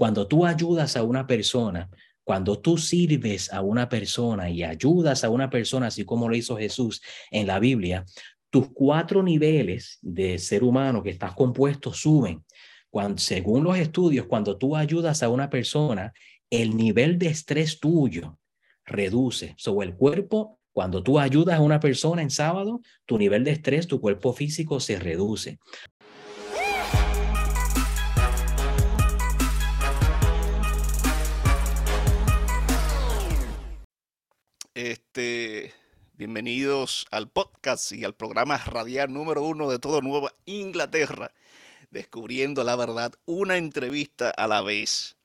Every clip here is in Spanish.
Cuando tú ayudas a una persona, cuando tú sirves a una persona y ayudas a una persona, así como lo hizo Jesús en la Biblia, tus cuatro niveles de ser humano que estás compuesto suben. Según los estudios, cuando tú ayudas a una persona, el nivel de estrés tuyo reduce. Sobre el cuerpo, cuando tú ayudas a una persona en sábado, tu nivel de estrés, tu cuerpo físico se reduce. Este, bienvenidos al podcast y al programa radial número uno de todo Nueva Inglaterra, descubriendo la verdad, una entrevista a la vez.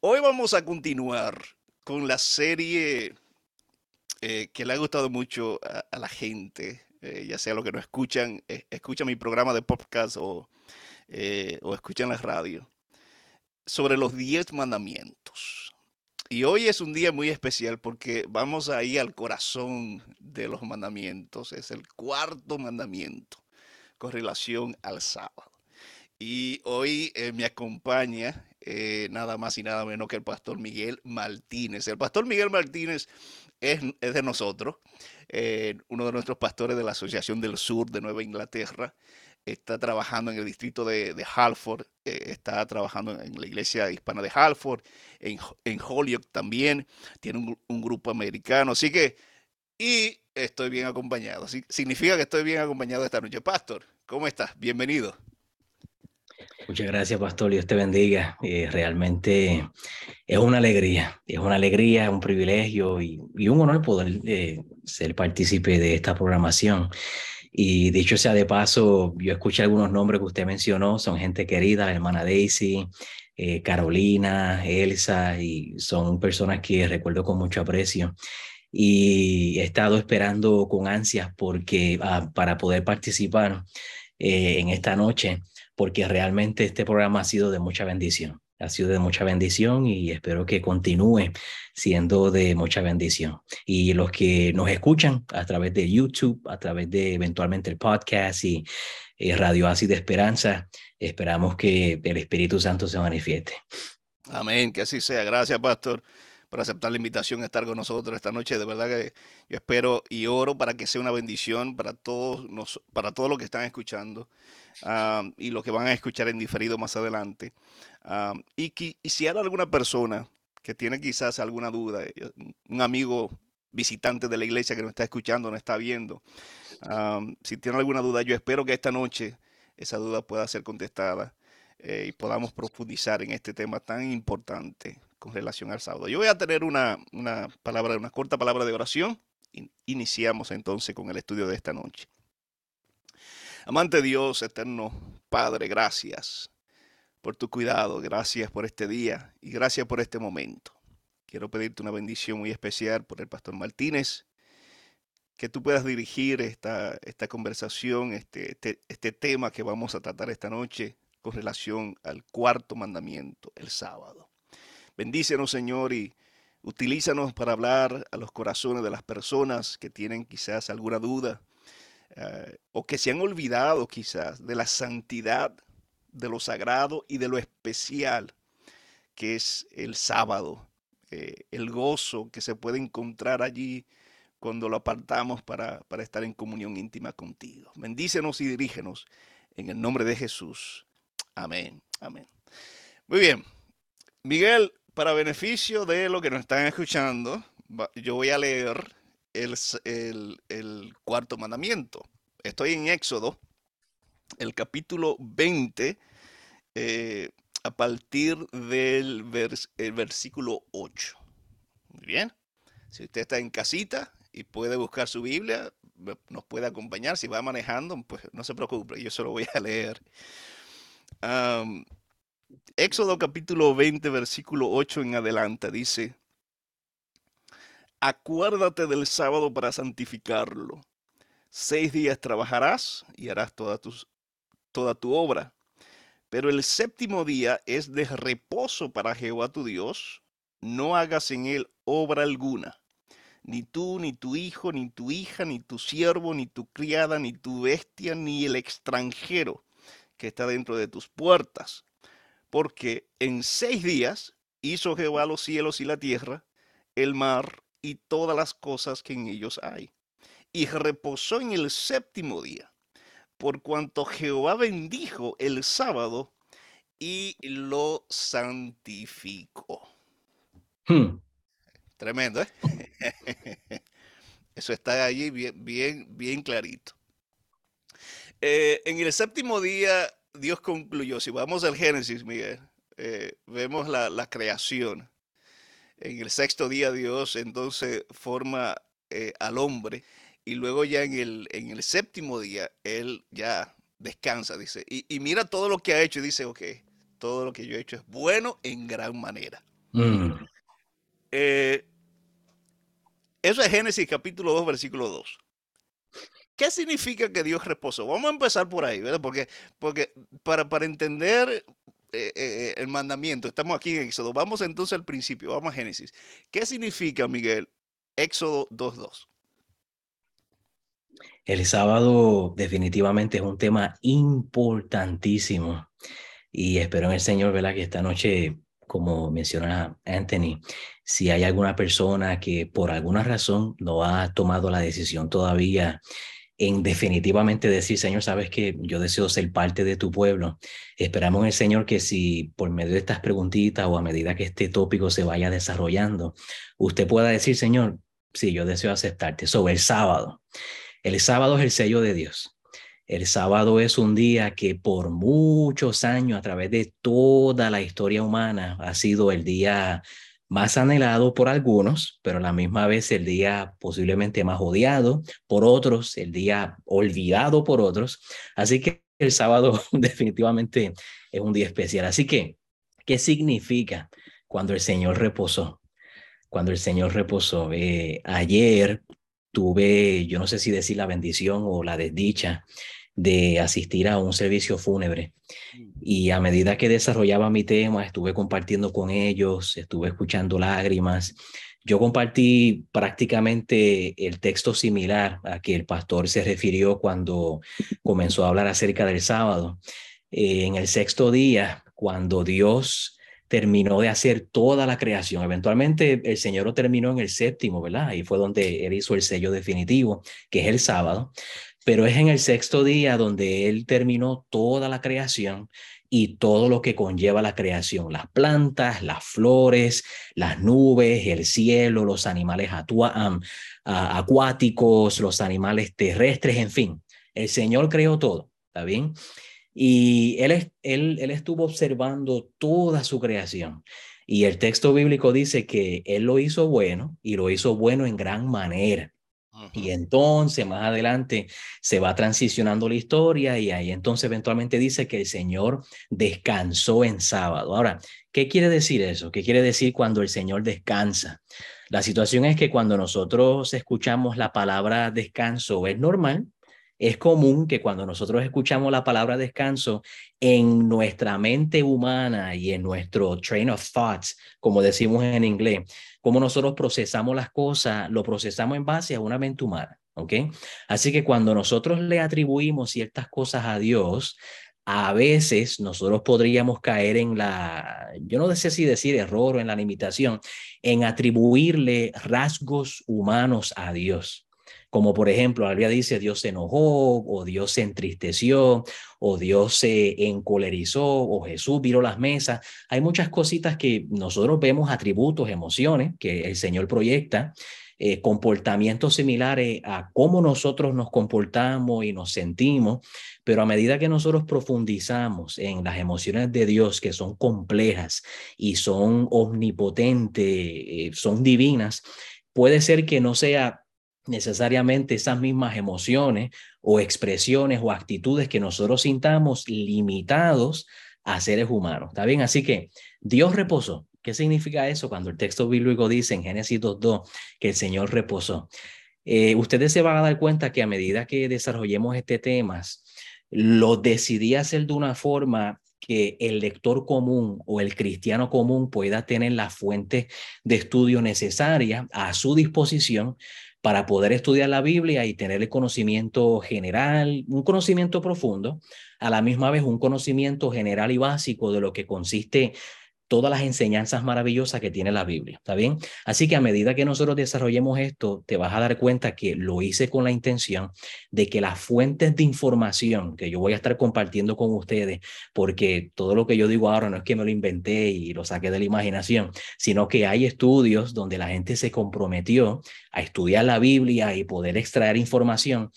Hoy vamos a continuar con la serie eh, que le ha gustado mucho a, la gente, eh, ya sea lo que no escuchan, eh, escuchan mi programa de podcast o, o escuchan la radio, sobre los diez mandamientos. Y hoy es un día muy especial porque vamos a ir al corazón de los mandamientos. Es el cuarto mandamiento con relación al sábado. Y hoy eh, me acompaña eh, nada más y nada menos que el pastor Miguel Martínez. El pastor Miguel Martínez es, de nosotros, eh, uno de nuestros pastores de la Asociación del Sur de Nueva Inglaterra está trabajando en el distrito de, Halford, eh, está trabajando en la iglesia hispana de Halford, en, en Holyoke también, tiene un, grupo americano, así que, y estoy bien acompañado, significa que estoy bien acompañado esta noche. Pastor, ¿cómo estás? Bienvenido. Muchas gracias, Pastor. Dios te bendiga. Eh, realmente es una alegría, es una alegría, un privilegio y, un honor poder eh, ser partícipe de esta programación. Y dicho sea de paso, yo escuché algunos nombres que usted mencionó, son gente querida, la hermana Daisy, eh, Carolina, Elsa, y son personas que recuerdo con mucho aprecio. Y he estado esperando con ansias porque, ah, para poder participar eh, en esta noche, porque realmente este programa ha sido de mucha bendición ha sido de mucha bendición y espero que continúe siendo de mucha bendición. Y los que nos escuchan a través de YouTube, a través de eventualmente el podcast y eh, Radio Así de Esperanza, esperamos que el Espíritu Santo se manifieste. Amén, que así sea. Gracias, Pastor, por aceptar la invitación a estar con nosotros esta noche. De verdad que yo espero y oro para que sea una bendición para todos, nos, para todos los que están escuchando ah, y los que van a escuchar en diferido más adelante y, si hay alguna persona que tiene quizás alguna duda, eh, un amigo visitante de la iglesia que nos está escuchando, nos está viendo, si tiene alguna duda, yo espero que esta noche esa duda pueda ser contestada eh, y podamos profundizar en este tema tan importante con relación al sábado. Yo voy a tener una, una palabra, una corta palabra de oración. Iniciamos entonces con el estudio de esta noche. Amante Dios, eterno Padre, gracias por tu cuidado, gracias por este día y gracias por este momento. Quiero pedirte una bendición muy especial por el pastor Martínez, que tú puedas dirigir esta, esta conversación, este, este, este tema que vamos a tratar esta noche con relación al cuarto mandamiento, el sábado. Bendícenos, Señor, y utilízanos para hablar a los corazones de las personas que tienen quizás alguna duda eh, o que se han olvidado quizás de la santidad de lo sagrado y de lo especial que es el sábado, eh, el gozo que se puede encontrar allí cuando lo apartamos para, para estar en comunión íntima contigo. Bendícenos y dirígenos en el nombre de Jesús. Amén, amén. Muy bien, Miguel, para beneficio de lo que nos están escuchando, yo voy a leer el, el, el cuarto mandamiento. Estoy en Éxodo el capítulo 20, eh, a partir del versículo 8. Muy bien. Si usted está en casita y puede buscar su Biblia, nos puede acompañar. Si va manejando, pues no se preocupe, yo se lo voy a leer. Éxodo capítulo 20, versículo 8 en adelante dice, acuérdate del sábado para santificarlo. Seis días trabajarás y harás todas tus toda tu obra. Pero el séptimo día es de reposo para Jehová tu Dios. No hagas en él obra alguna. Ni tú, ni tu hijo, ni tu hija, ni tu siervo, ni tu criada, ni tu bestia, ni el extranjero que está dentro de tus puertas. porque en seis días hizo Jehová los cielos y la tierra, el mar y todas las cosas que en ellos hay. Y reposó en el séptimo día, por cuanto Jehová bendijo el sábado y lo santificó. Hmm. Tremendo, ¿eh? Eso está allí bien, bien, bien clarito. Eh, en el séptimo día, Dios concluyó. Si vamos al Génesis, Miguel, eh, vemos la, creación. En el sexto día, Dios entonces forma eh, al hombre. Y luego ya en el, en el séptimo día, Él ya descansa, dice. Y, mira todo lo que ha hecho y dice, ok, todo lo que yo he hecho es bueno en gran manera. Mm. Eso es Génesis capítulo 2, versículo 2. ¿Qué significa que Dios reposó? Vamos a empezar por ahí, ¿verdad? Porque, porque para, para entender eh, eh, eh, el mandamiento, estamos aquí en Éxodo. Vamos entonces al principio, vamos a Génesis. ¿Qué significa, Miguel, Éxodo 2.2? El sábado definitivamente es un tema importantísimo y espero en el Señor, ¿verdad? Que esta noche como menciona Anthony, si hay alguna persona que por alguna razón no ha tomado la decisión todavía en definitivamente decir, Señor, sabes que yo deseo ser parte de tu pueblo. Esperamos en el Señor que si por medio de estas preguntitas o a medida que este tópico se vaya desarrollando, usted pueda decir, Señor, sí, yo deseo aceptarte. Sobre el sábado. El sábado es el sello de Dios. El sábado es un día que por muchos años, a través de toda la historia humana, ha sido el día más anhelado por algunos, pero a la misma vez el día posiblemente más odiado por otros, el día olvidado por otros. Así que el sábado definitivamente es un día especial. Así que, ¿qué significa cuando el Señor reposó? Cuando el Señor reposó. Eh, ayer tuve, yo no sé si decir la bendición o la desdicha de asistir a un servicio fúnebre. Mm. Y a medida que desarrollaba mi tema, estuve compartiendo con ellos, estuve escuchando lágrimas. Yo compartí prácticamente el texto similar a que el pastor se refirió cuando comenzó a hablar acerca del sábado. Eh, en el sexto día, cuando Dios terminó de hacer toda la creación. Eventualmente el Señor lo terminó en el séptimo, ¿verdad? Ahí fue donde Él hizo el sello definitivo, que es el sábado pero es en el sexto día donde él terminó toda la creación y todo lo que conlleva la creación, las plantas, las flores, las nubes, el cielo, los animales acuáticos, los animales terrestres, en fin, el Señor creó todo, ¿está bien? Y él, él, él estuvo observando toda su creación. Y el texto bíblico dice que él lo hizo bueno y lo hizo bueno en gran manera. Y entonces más adelante se va transicionando la historia y ahí entonces eventualmente dice que el Señor descansó en sábado. Ahora, ¿qué quiere decir eso? ¿Qué quiere decir cuando el Señor descansa? La situación es que cuando nosotros escuchamos la palabra descanso es normal, es común que cuando nosotros escuchamos la palabra descanso en nuestra mente humana y en nuestro train of thoughts, como decimos en inglés, como nosotros procesamos las cosas, lo procesamos en base a una mente humana, ¿ok? Así que cuando nosotros le atribuimos ciertas cosas a Dios, a veces nosotros podríamos caer en la, yo no sé si decir error o en la limitación, en atribuirle rasgos humanos a Dios como por ejemplo, la dice Dios se enojó o Dios se entristeció o Dios se encolerizó o Jesús viró las mesas. Hay muchas cositas que nosotros vemos atributos, emociones que el Señor proyecta. Eh, comportamientos similares a cómo nosotros nos comportamos y nos sentimos, pero a medida que nosotros profundizamos en las emociones de Dios, que son complejas y son omnipotentes, eh, son divinas, puede ser que no sea necesariamente esas mismas emociones o expresiones o actitudes que nosotros sintamos limitados a seres humanos. ¿Está bien? Así que Dios reposó. ¿Qué significa eso cuando el texto bíblico dice en Génesis 2.2 que el Señor reposó? Eh, ustedes se van a dar cuenta que a medida que desarrollemos este tema, lo decidí hacer de una forma que el lector común o el cristiano común pueda tener la fuente de estudio necesaria a su disposición para poder estudiar la Biblia y tener el conocimiento general, un conocimiento profundo, a la misma vez un conocimiento general y básico de lo que consiste todas las enseñanzas maravillosas que tiene la Biblia, ¿está bien? Así que a medida que nosotros desarrollemos esto, te vas a dar cuenta que lo hice con la intención de que las fuentes de información que yo voy a estar compartiendo con ustedes, porque todo lo que yo digo ahora no es que me lo inventé y lo saqué de la imaginación, sino que hay estudios donde la gente se comprometió a estudiar la Biblia y poder extraer información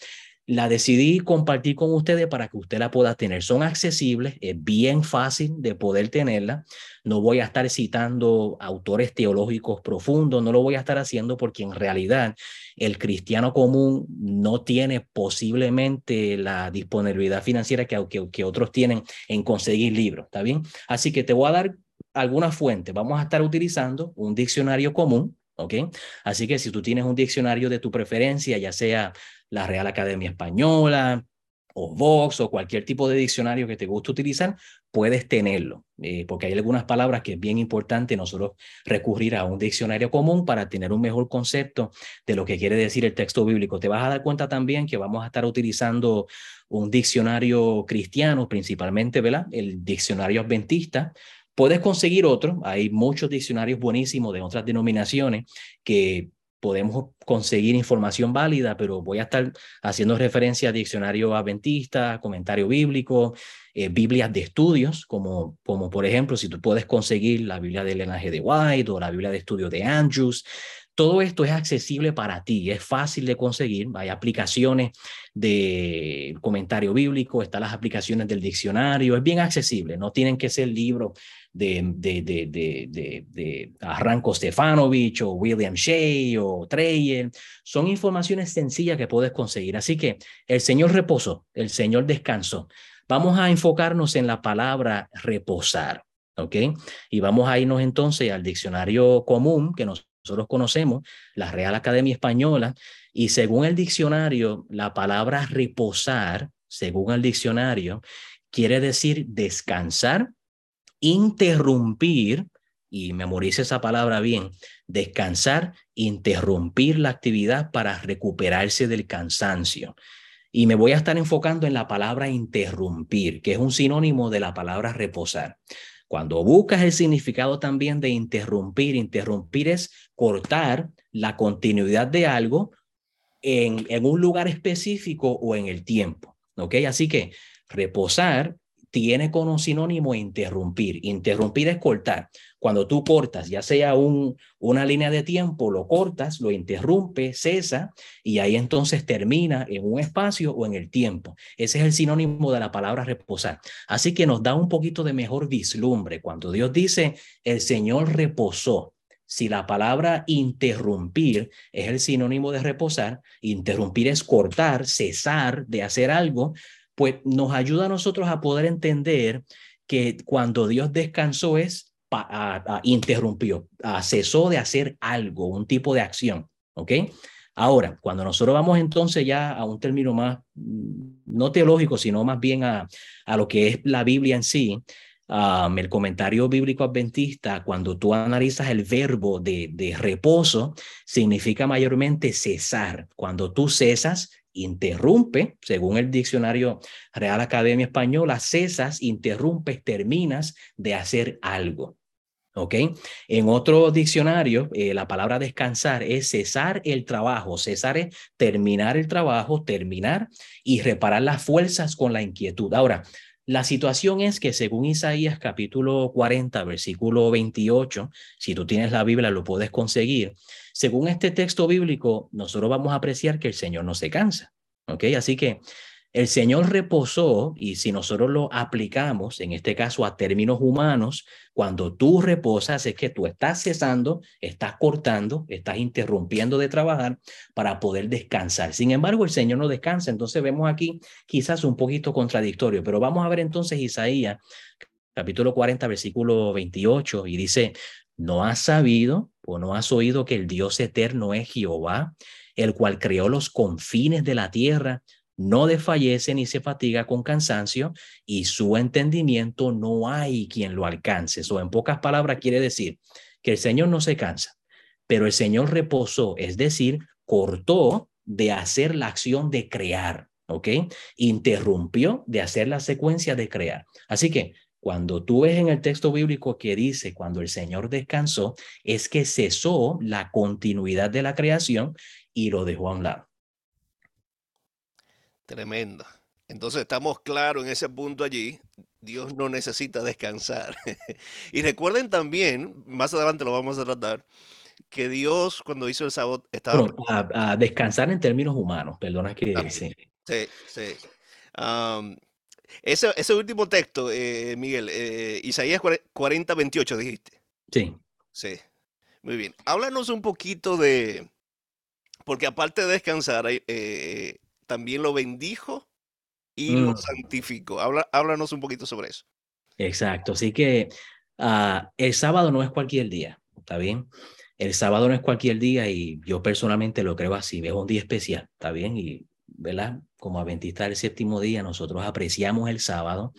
la decidí compartir con ustedes para que usted la pueda tener. Son accesibles, es bien fácil de poder tenerla. No voy a estar citando autores teológicos profundos, no lo voy a estar haciendo porque en realidad el cristiano común no tiene posiblemente la disponibilidad financiera que, que, otros tienen en conseguir libros, ¿está bien? Así que te voy a dar algunas fuentes. Vamos a estar utilizando un diccionario común, ¿ok? Así que si tú tienes un diccionario de tu preferencia, ya sea la Real Academia Española o Vox o cualquier tipo de diccionario que te guste utilizar, puedes tenerlo, eh, porque hay algunas palabras que es bien importante nosotros recurrir a un diccionario común para tener un mejor concepto de lo que quiere decir el texto bíblico. Te vas a dar cuenta también que vamos a estar utilizando un diccionario cristiano, principalmente, ¿verdad? El diccionario adventista, Puedes conseguir otro, hay muchos diccionarios buenísimos de otras denominaciones que podemos conseguir información válida, pero voy a estar haciendo referencia a diccionario adventista, comentario bíblico, eh, Biblias de estudios, como, como por ejemplo, si tú puedes conseguir la Biblia del Lenaje de White o la Biblia de estudio de Andrews. Todo esto es accesible para ti, es fácil de conseguir. Hay aplicaciones de comentario bíblico, están las aplicaciones del diccionario, es bien accesible, no tienen que ser libros de, de, de, de, Arranco Stefanovic o William Shea o Treyer. Son informaciones sencillas que puedes conseguir. Así que el Señor reposó, el Señor descansó. Vamos a enfocarnos en la palabra reposar, ¿ok? Y vamos a irnos entonces al diccionario común que nosotros conocemos, la Real Academia Española, y según el diccionario, la palabra reposar, según el diccionario, quiere decir descansar interrumpir, y memorice esa palabra bien, descansar, interrumpir la actividad para recuperarse del cansancio. Y me voy a estar enfocando en la palabra interrumpir, que es un sinónimo de la palabra reposar. Cuando buscas el significado también de interrumpir, interrumpir es cortar la continuidad de algo en, en un lugar específico o en el tiempo. ¿Ok? Así que reposar tiene como sinónimo interrumpir. Interrumpir es cortar. Cuando tú cortas, ya sea un, una línea de tiempo, lo cortas, lo interrumpe, cesa y ahí entonces termina en un espacio o en el tiempo. Ese es el sinónimo de la palabra reposar. Así que nos da un poquito de mejor vislumbre. Cuando Dios dice, el Señor reposó, si la palabra interrumpir es el sinónimo de reposar, interrumpir es cortar, cesar de hacer algo, pues nos ayuda a nosotros a poder entender que cuando Dios descansó es, interrumpió, cesó de hacer algo, un tipo de acción, ¿ok? Ahora, cuando nosotros vamos entonces ya a un término más, mm, no teológico, sino más bien a, a lo que es la Biblia en sí, el comentario bíblico adventista, cuando tú analizas el verbo de, de reposo, significa mayormente cesar. Cuando tú cesas, interrumpe, según el diccionario Real Academia Española, cesas, interrumpes, terminas de hacer algo. ¿Ok? En otro diccionario, eh, la palabra descansar es cesar el trabajo. Cesar es terminar el trabajo, terminar y reparar las fuerzas con la inquietud. Ahora, la situación es que según Isaías capítulo 40, versículo 28, si tú tienes la Biblia lo puedes conseguir, según este texto bíblico, nosotros vamos a apreciar que el Señor no se cansa. ¿Ok? Así que el Señor reposó y si nosotros lo aplicamos, en este caso a términos humanos, cuando tú reposas es que tú estás cesando, estás cortando, estás interrumpiendo de trabajar para poder descansar. Sin embargo, el Señor no descansa. Entonces vemos aquí quizás un poquito contradictorio, pero vamos a ver entonces Isaías capítulo 40, versículo 28 y dice, ¿no has sabido o no has oído que el Dios eterno es Jehová, el cual creó los confines de la tierra? No desfallece ni se fatiga con cansancio y su entendimiento no hay quien lo alcance. Eso en pocas palabras quiere decir que el Señor no se cansa, pero el Señor reposó, es decir, cortó de hacer la acción de crear, ¿ok? Interrumpió de hacer la secuencia de crear. Así que cuando tú ves en el texto bíblico que dice cuando el Señor descansó, es que cesó la continuidad de la creación y lo dejó a un lado. Tremenda. Entonces estamos claros en ese punto allí. Dios no necesita descansar. y recuerden también, más adelante lo vamos a tratar, que Dios cuando hizo el sábado estaba... a, descansar en términos humanos, perdona que... sí, sí. sí. Ese, ese último texto, eh, Miguel, eh, Isaías 40, 28, dijiste. Sí. Sí. Muy bien. Háblanos un poquito de. Porque aparte de descansar, eh, también lo bendijo y lo mm. santificó. Habla, háblanos un poquito sobre eso. Exacto. Así que ah, el sábado no es cualquier día, ¿está bien? El sábado no es cualquier día y yo personalmente lo creo así. Es un día especial, ¿está bien? Y ¿verdad? Como adventista del séptimo día, nosotros apreciamos el sábado,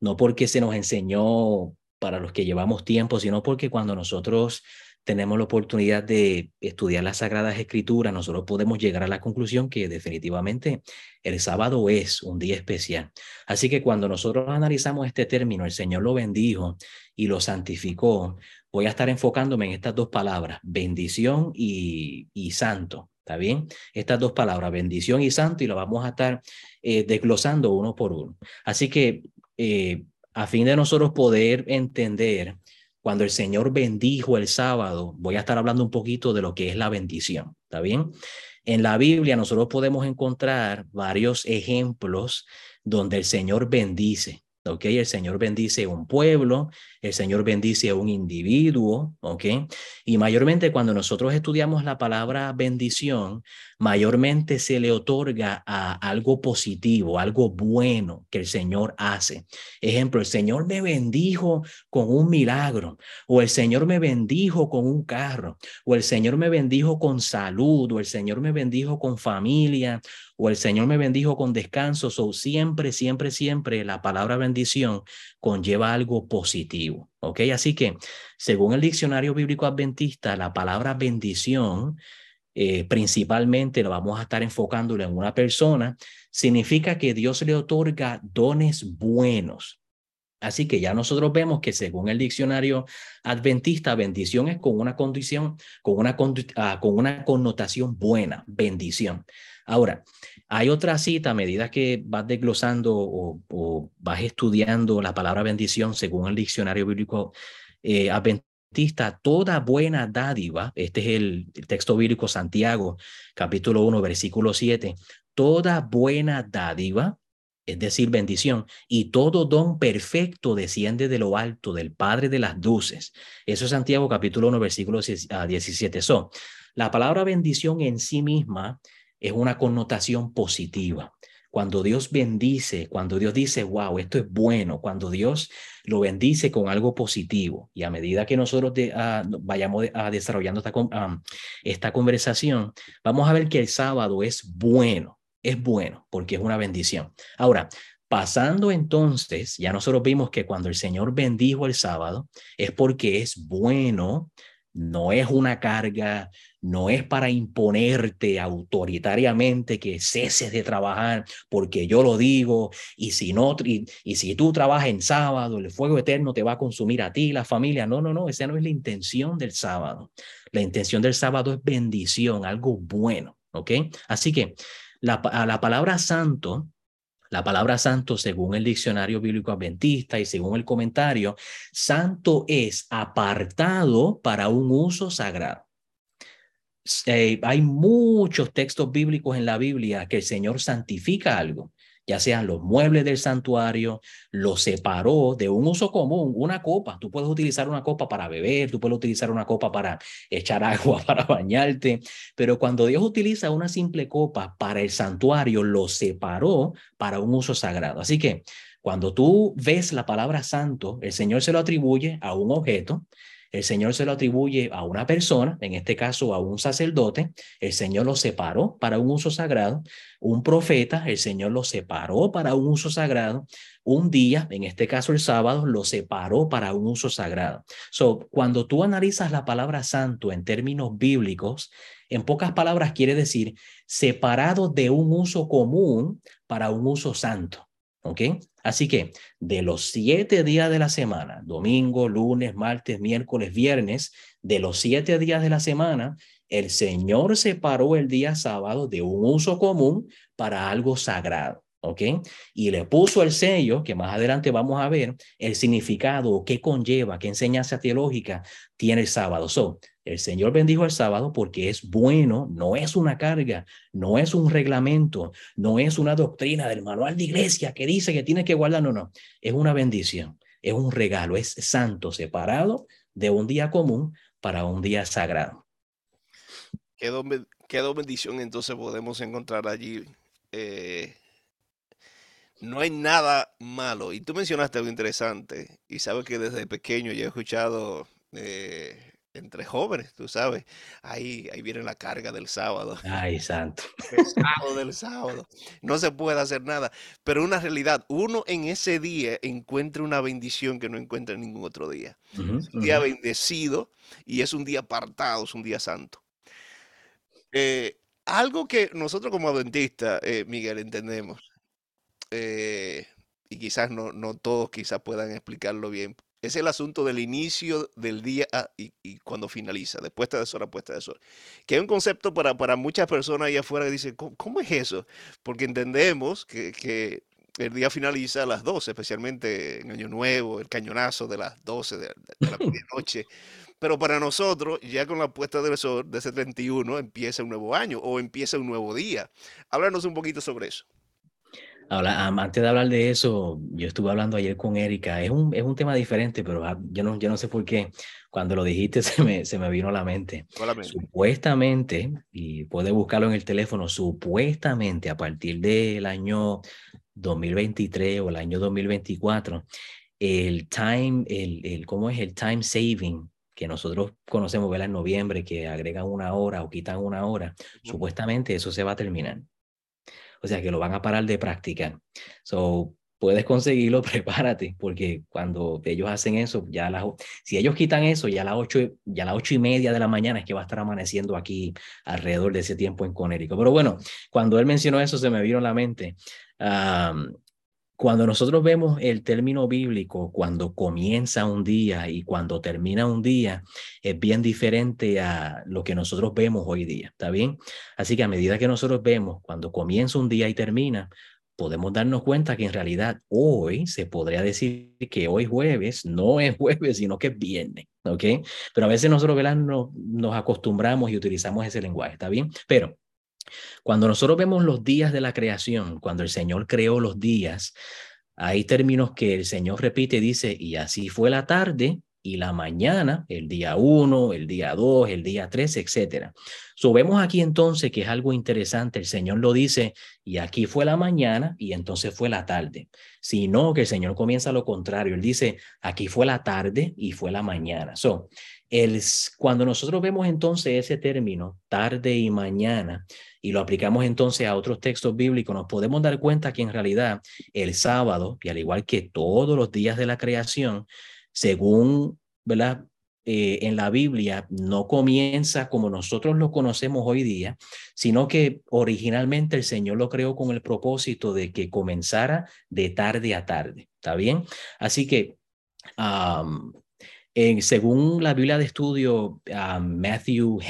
no porque se nos enseñó para los que llevamos tiempo, sino porque cuando nosotros tenemos la oportunidad de estudiar las Sagradas Escrituras, nosotros podemos llegar a la conclusión que definitivamente el sábado es un día especial. Así que cuando nosotros analizamos este término, el Señor lo bendijo y lo santificó, voy a estar enfocándome en estas dos palabras, bendición y, y santo. ¿Está bien? Estas dos palabras, bendición y santo, y lo vamos a estar eh, desglosando uno por uno. Así que eh, a fin de nosotros poder entender cuando el Señor bendijo el sábado, voy a estar hablando un poquito de lo que es la bendición. ¿Está bien? En la Biblia nosotros podemos encontrar varios ejemplos donde el Señor bendice. ¿Ok? El Señor bendice un pueblo, el Señor bendice a un individuo, ¿ok? Y mayormente cuando nosotros estudiamos la palabra bendición, mayormente se le otorga a algo positivo, algo bueno que el Señor hace. Ejemplo, el Señor me bendijo con un milagro, o el Señor me bendijo con un carro, o el Señor me bendijo con salud, o el Señor me bendijo con familia, o el Señor me bendijo con descanso. O siempre, siempre, siempre la palabra bendición conlleva algo positivo. ¿Ok? Así que, según el diccionario bíblico adventista, la palabra bendición, eh, principalmente lo vamos a estar enfocándolo en una persona, significa que Dios le otorga dones buenos. Así que ya nosotros vemos que según el diccionario adventista, bendición es con una condición, con una, ah, con una connotación buena, bendición. Ahora, hay otra cita a medida que vas desglosando o, vas estudiando la palabra bendición según el diccionario bíblico eh, adventista, toda buena dádiva, este es el, el texto bíblico Santiago, capítulo 1, versículo 7, toda buena dádiva, es decir, bendición, y todo don perfecto desciende de lo alto, del Padre de las Duces. Eso es Santiago capítulo 1, versículo 17. So, la palabra bendición en sí misma es una connotación positiva. Cuando Dios bendice, cuando Dios dice, wow, esto es bueno, cuando Dios lo bendice con algo positivo. Y a medida que nosotros ah, vayamos desarrollando esta, esta conversación, vamos a ver que el sábado es bueno, es bueno, porque es una bendición. Ahora, Pasando entonces, ya nosotros vimos que cuando el Señor bendijo el sábado es porque es bueno, no es una carga, no es para imponerte autoritariamente que ceses de trabajar porque yo lo digo y si no y, si tú trabajas en sábado el fuego eterno te va a consumir a ti la familia no no no esa no es la intención del sábado la intención del sábado es bendición algo bueno ¿ok? así que la palabra santo la palabra santo, según el diccionario bíblico adventista y según el comentario, santo es apartado para un uso sagrado. Eh, hay muchos textos bíblicos en la Biblia que el Señor santifica algo, ya sean los muebles del santuario, lo separó de un uso común, una copa. Tú puedes utilizar una copa para beber, tú puedes utilizar una copa para echar agua, para bañarte, pero cuando Dios utiliza una simple copa para el santuario, lo separó para un uso sagrado. Así que cuando tú ves la palabra santo, el Señor se lo atribuye a un objeto el Señor se lo atribuye a una persona, en este caso a un sacerdote, el Señor lo separó para un uso sagrado, un profeta, el Señor lo separó para un uso sagrado, un día, en este caso el sábado, lo separó para un uso sagrado. So, cuando tú analizas la palabra santo en términos bíblicos, en pocas palabras quiere decir separado de un uso común para un uso santo. ¿Ok? Así que de los siete días de la semana, domingo, lunes, martes, miércoles, viernes, de los siete días de la semana, el Señor separó el día sábado de un uso común para algo sagrado. ¿Ok? Y le puso el sello, que más adelante vamos a ver el significado, qué conlleva, qué enseñanza teológica tiene el sábado. So, el Señor bendijo el sábado porque es bueno, no es una carga, no es un reglamento, no es una doctrina del manual de iglesia que dice que tiene que guardar, no, no, es una bendición, es un regalo, es santo, separado de un día común para un día sagrado. ¿Qué, qué bendición entonces podemos encontrar allí? Eh, no hay nada malo. Y tú mencionaste algo interesante. Y sabes que desde pequeño yo he escuchado eh, entre jóvenes, tú sabes, ahí, ahí viene la carga del sábado. Ay, santo. Pesado del sábado. No se puede hacer nada. Pero una realidad, uno en ese día encuentra una bendición que no encuentra en ningún otro día. es un día bendecido y es un día apartado, es un día santo. Eh, algo que nosotros como adventistas, eh, Miguel, entendemos eh, y quizás no, no todos quizás puedan explicarlo bien, es el asunto del inicio del día ah, y, cuando finaliza, de puesta de sol a puesta de sol. Que es un concepto para, para muchas personas allá afuera que dicen, ¿cómo, es eso? Porque entendemos que, que, el día finaliza a las 12, especialmente en Año Nuevo, el cañonazo de las 12 de, de la medianoche. Pero para nosotros, ya con la puesta del sol de ese 31, empieza un nuevo año o empieza un nuevo día. Háblanos un poquito sobre eso. Ahora, antes de hablar de eso, yo estuve hablando ayer con Erika. Es un, es un tema diferente, pero ah, yo no, yo no sé por qué. Cuando lo dijiste, se me, se me vino a la mente. Supuestamente, y puede buscarlo en el teléfono, supuestamente a partir del año 2023 o el año 2024, el time, el, el, ¿cómo es? El time saving que nosotros conocemos, ¿verdad? En noviembre, que agregan una hora o quitan una hora, supuestamente eso se va a terminar o sea que lo van a parar de practicar. So, puedes conseguirlo, prepárate, porque cuando ellos hacen eso, ya las, si ellos quitan eso, ya a las ocho, ya a las ocho y media de la mañana es que va a estar amaneciendo aquí alrededor de ese tiempo en Conérico. Pero bueno, cuando él mencionó eso, se me vino a la mente. Cuando nosotros vemos el término bíblico, cuando comienza un día y cuando termina un día, es bien diferente a lo que nosotros vemos hoy día, ¿está bien? Así que a medida que nosotros vemos cuando comienza un día y termina, podemos darnos cuenta que en realidad hoy se podría decir que hoy jueves no es jueves, sino que es viernes, ¿ok? Pero a veces nosotros ¿verdad? Nos, nos acostumbramos y utilizamos ese lenguaje, ¿está bien? Pero cuando nosotros vemos los días de la creación, cuando el Señor creó los días, hay términos que el Señor repite, dice, y así fue la tarde y la mañana, el día 1, el día 2, el día 3, etcétera. So, vemos aquí entonces que es algo interesante, el Señor lo dice, y aquí fue la mañana y entonces fue la tarde, sino que el Señor comienza lo contrario, Él dice, aquí fue la tarde y fue la mañana. So, cuando nosotros vemos entonces ese término, tarde y mañana, y lo aplicamos entonces a otros textos bíblicos, nos podemos dar cuenta que en realidad el sábado, y al igual que todos los días de la creación, según ¿verdad? Eh, en la Biblia, no comienza como nosotros lo conocemos hoy día, sino que originalmente el Señor lo creó con el propósito de que comenzara de tarde a tarde. ¿Está bien? Así que según la Biblia de estudio, Matthew,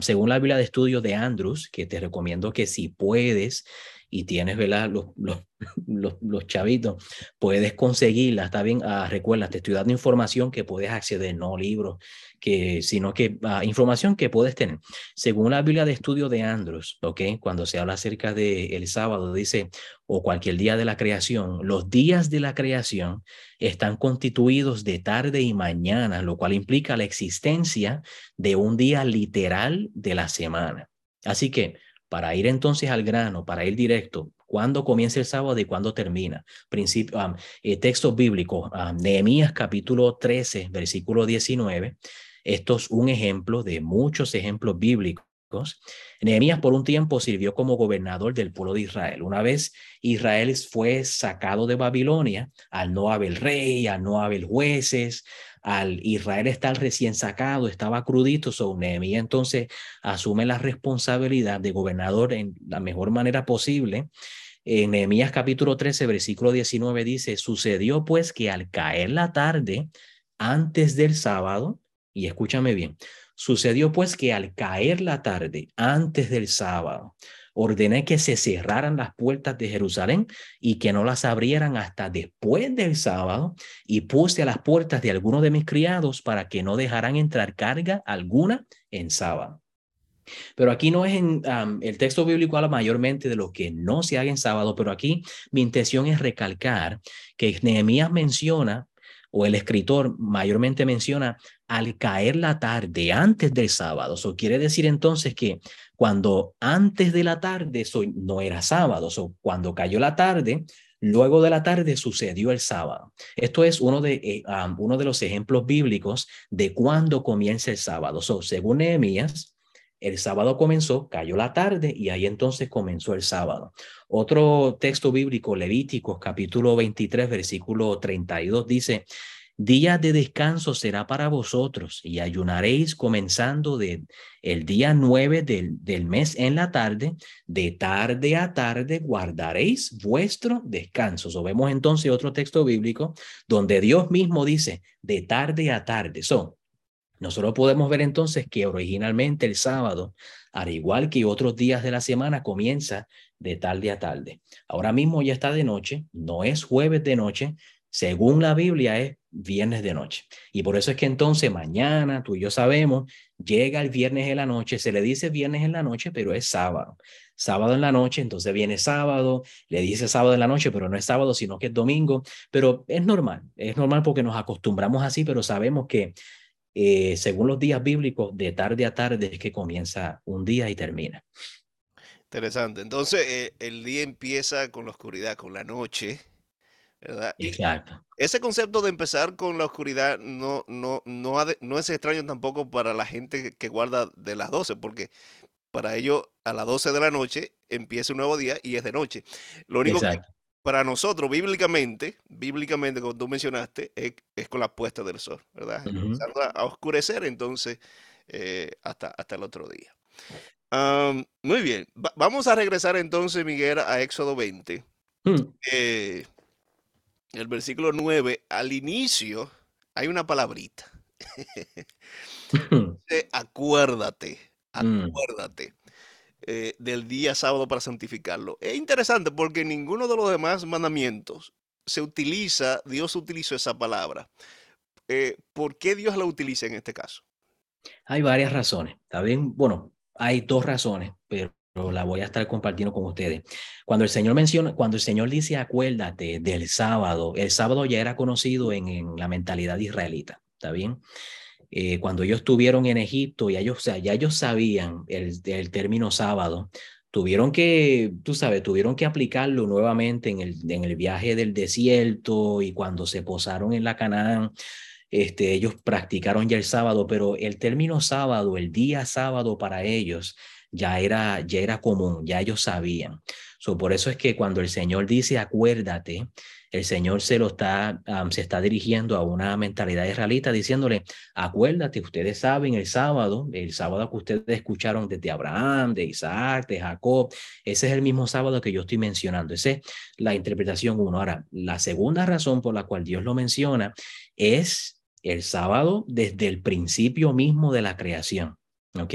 según la Biblia de estudio de Andrews, que te recomiendo que si puedes y tienes ¿verdad? Los, los, los, chavitos, puedes conseguirla, está bien, ah, recuerda, te estoy dando información que puedes acceder, no libros, que, sino que ah, información que puedes tener. Según la Biblia de estudio de Andrews, ¿ok? Cuando se habla acerca del el sábado, dice, o cualquier día de la creación, los días de la creación están constituidos de tarde y mañana, lo cual implica la existencia de un día literal de la semana. Así que para ir entonces al grano, para ir directo, cuándo comienza el sábado y cuándo termina. Principio, eh, textos bíblicos, Nehemías capítulo 13, versículo 19. Esto es un ejemplo de muchos ejemplos bíblicos Nehemías por un tiempo sirvió como gobernador del pueblo de Israel. Una vez Israel fue sacado de Babilonia, al no haber rey, al no haber jueces, al Israel estar recién sacado, estaba crudito, so Nehemías entonces asume la responsabilidad de gobernador en la mejor manera posible. En Nehemías capítulo 13, versículo 19 dice, sucedió pues que al caer la tarde, antes del sábado, y escúchame bien, Sucedió pues que al caer la tarde, antes del sábado, ordené que se cerraran las puertas de Jerusalén y que no las abrieran hasta después del sábado y puse a las puertas de algunos de mis criados para que no dejaran entrar carga alguna en sábado. Pero aquí no es en el texto bíblico habla mayormente de lo que no se haga en sábado, pero aquí mi intención es recalcar que Nehemías menciona o el escritor mayormente menciona al caer la tarde antes del sábado. Eso quiere decir entonces que cuando antes de la tarde no era sábado, o cuando cayó la tarde, luego de la tarde sucedió el sábado. Esto es uno de, eh, uno de los ejemplos bíblicos de cuándo comienza el sábado. So, según Nehemías, el sábado comenzó, cayó la tarde y ahí entonces comenzó el sábado. Otro texto bíblico, Levíticos capítulo 23, versículo 32, dice, Día de descanso será para vosotros y ayunaréis comenzando de el día 9 del, del mes en la tarde, de tarde a tarde guardaréis vuestro descanso. So, vemos entonces otro texto bíblico donde Dios mismo dice de tarde a tarde. son nosotros podemos ver entonces que originalmente el sábado, al igual que otros días de la semana, comienza de tarde a tarde. Ahora mismo ya está de noche, no es jueves de noche, según la Biblia es viernes de noche. Y por eso es que entonces mañana, tú y yo sabemos, llega el viernes en la noche, se le dice viernes en la noche, pero es sábado. Sábado en la noche, entonces viene sábado, le dice sábado en la noche, pero no es sábado, sino que es domingo. Pero es normal, es normal porque nos acostumbramos así, pero sabemos que eh, según los días bíblicos, de tarde a tarde es que comienza un día y termina. Interesante. Entonces, eh, el día empieza con la oscuridad, con la noche, ¿verdad? Exacto. ese concepto de empezar con la oscuridad no, no, no, no es extraño tampoco para la gente que guarda de las 12, porque para ellos a las 12 de la noche empieza un nuevo día y es de noche. Lo único que para nosotros, bíblicamente, bíblicamente, como tú mencionaste, es, con la puesta del sol, ¿verdad? a, oscurecer entonces eh, hasta, hasta el otro día. muy bien, vamos a regresar entonces, Miguel, a Éxodo 20. Mm. Eh, el versículo 9, al inicio hay una palabrita. acuérdate, mm. acuérdate. Eh, del día sábado para santificarlo. Es interesante porque ninguno de los demás mandamientos se utiliza, Dios utilizó esa palabra. Eh, ¿Por qué Dios la utiliza en este caso? Hay varias razones. Está bien, bueno, hay dos razones, pero la voy a estar compartiendo con ustedes. Cuando el Señor menciona, cuando el Señor dice acuérdate del sábado, el sábado ya era conocido en, la mentalidad israelita, ¿está bien? Eh, cuando ellos estuvieron en Egipto, ya ellos, o sea, ya ellos sabían el, el, término sábado, tuvieron que, tú sabes, tuvieron que aplicarlo nuevamente en el, en el viaje del desierto y cuando se posaron en la Canaán, este, ellos practicaron ya el sábado, pero el término sábado, el día sábado para ellos, ya era, ya era común, ya ellos sabían. So, por eso es que cuando el Señor dice acuérdate, el Señor se lo está, se está dirigiendo a una mentalidad israelita diciéndole, acuérdate, ustedes saben el sábado, el sábado que ustedes escucharon desde Abraham, de Isaac, de Jacob, ese es el mismo sábado que yo estoy mencionando. Esa es la interpretación uno. Ahora, la segunda razón por la cual Dios lo menciona es el sábado desde el principio mismo de la creación. ¿Ok?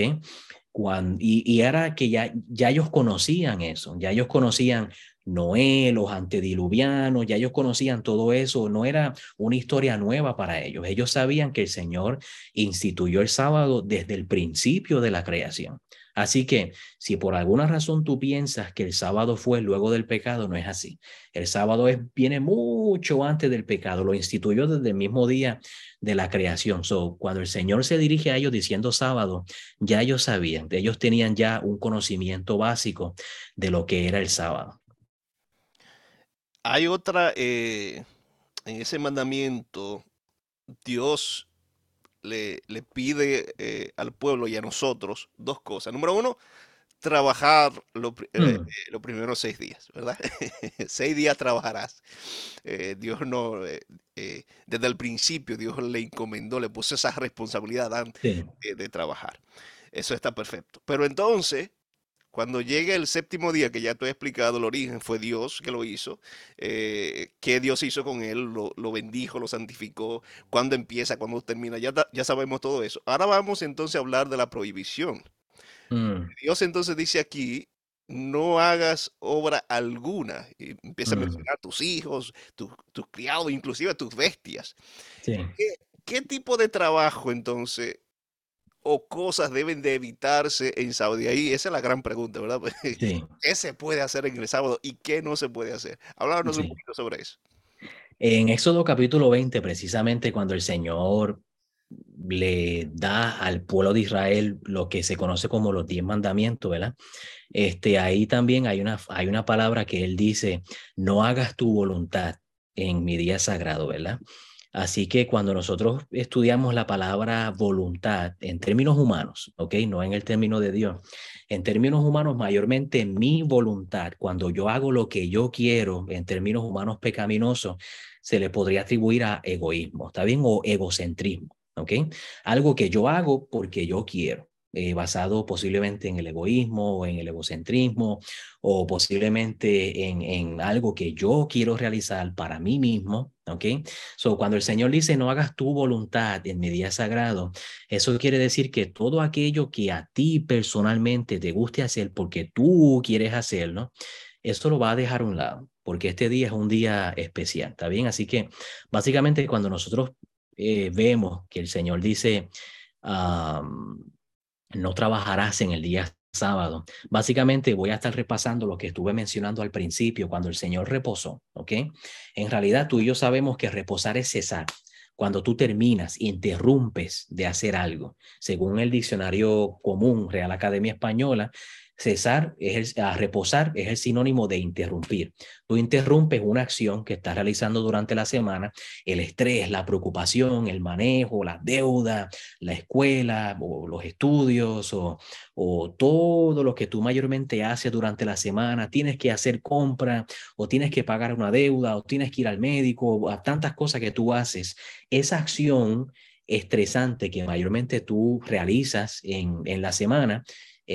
Y, y, era que ya, ya ellos conocían eso, ya ellos conocían Noé, los antediluvianos, ya ellos conocían todo eso, no era una historia nueva para ellos. Ellos sabían que el Señor instituyó el sábado desde el principio de la creación. Así que si por alguna razón tú piensas que el sábado fue luego del pecado, no es así. El sábado es, viene mucho antes del pecado, lo instituyó desde el mismo día de la creación. So, cuando el Señor se dirige a ellos diciendo sábado, ya ellos sabían, ellos tenían ya un conocimiento básico de lo que era el sábado. Hay otra, eh, en ese mandamiento, Dios le, le pide eh, al pueblo y a nosotros dos cosas. Número uno, trabajar lo, eh, Mm, los primeros seis días, ¿verdad? seis días trabajarás. Eh, Dios no, eh, eh, desde el principio Dios le encomendó, le puso esa responsabilidad sí, de trabajar. Eso está perfecto. Pero entonces, cuando llegue el séptimo día, que ya te he explicado el origen, fue Dios que lo hizo, eh, qué Dios hizo con él, lo, lo bendijo, lo santificó, cuándo empieza, cuándo termina, ya, ya sabemos todo eso. Ahora vamos entonces a hablar de la prohibición. mm, Dios entonces dice aquí, no hagas obra alguna. Empieza a mm, mencionar tus hijos, tus, tus criados, inclusive tus bestias. sí, ¿Qué, qué tipo de trabajo entonces o cosas deben de evitarse en? Y ahí esa es la gran pregunta, ¿verdad? Sí, ¿Qué se puede hacer en el sábado y qué no se puede hacer? Háblanos un sí. poquito sobre eso. En Éxodo capítulo 20, precisamente cuando el Señor le da al pueblo de Israel lo que se conoce como los diez mandamientos, ¿verdad? Este, ahí también hay una, hay una palabra que él dice, no hagas tu voluntad en mi día sagrado, ¿verdad? Así que cuando nosotros estudiamos la palabra voluntad en términos humanos, ¿ok? No en el término de Dios. En términos humanos, mayormente mi voluntad, cuando yo hago lo que yo quiero en términos humanos pecaminosos, se le podría atribuir a egoísmo, ¿está bien? O egocentrismo, ¿ok? Algo que yo hago porque yo quiero. Eh, basado posiblemente en el egoísmo o en el egocentrismo o posiblemente en, en algo que yo quiero realizar para mí mismo, ¿ok? So, cuando el Señor dice no hagas tu voluntad en mi día sagrado, eso quiere decir que todo aquello que a ti personalmente te guste hacer porque tú quieres hacerlo, eso lo va a dejar a un lado, porque este día es un día especial, ¿está bien? Así que básicamente cuando nosotros eh, vemos que el Señor dice, um, no trabajarás en el día sábado. Básicamente voy a estar repasando lo que estuve mencionando al principio, cuando el Señor reposó, ¿ok? En realidad tú y yo sabemos que reposar es cesar. Cuando tú terminas, interrumpes de hacer algo. Según el diccionario común Real Academia Española, cesar es el, a reposar es el sinónimo de interrumpir. Tú interrumpes una acción que estás realizando durante la semana, el estrés, la preocupación, el manejo, la deuda, la escuela o los estudios o, o todo lo que tú mayormente haces durante la semana, tienes que hacer compra o tienes que pagar una deuda o tienes que ir al médico, o a tantas cosas que tú haces, esa acción estresante que mayormente tú realizas en, en la semana,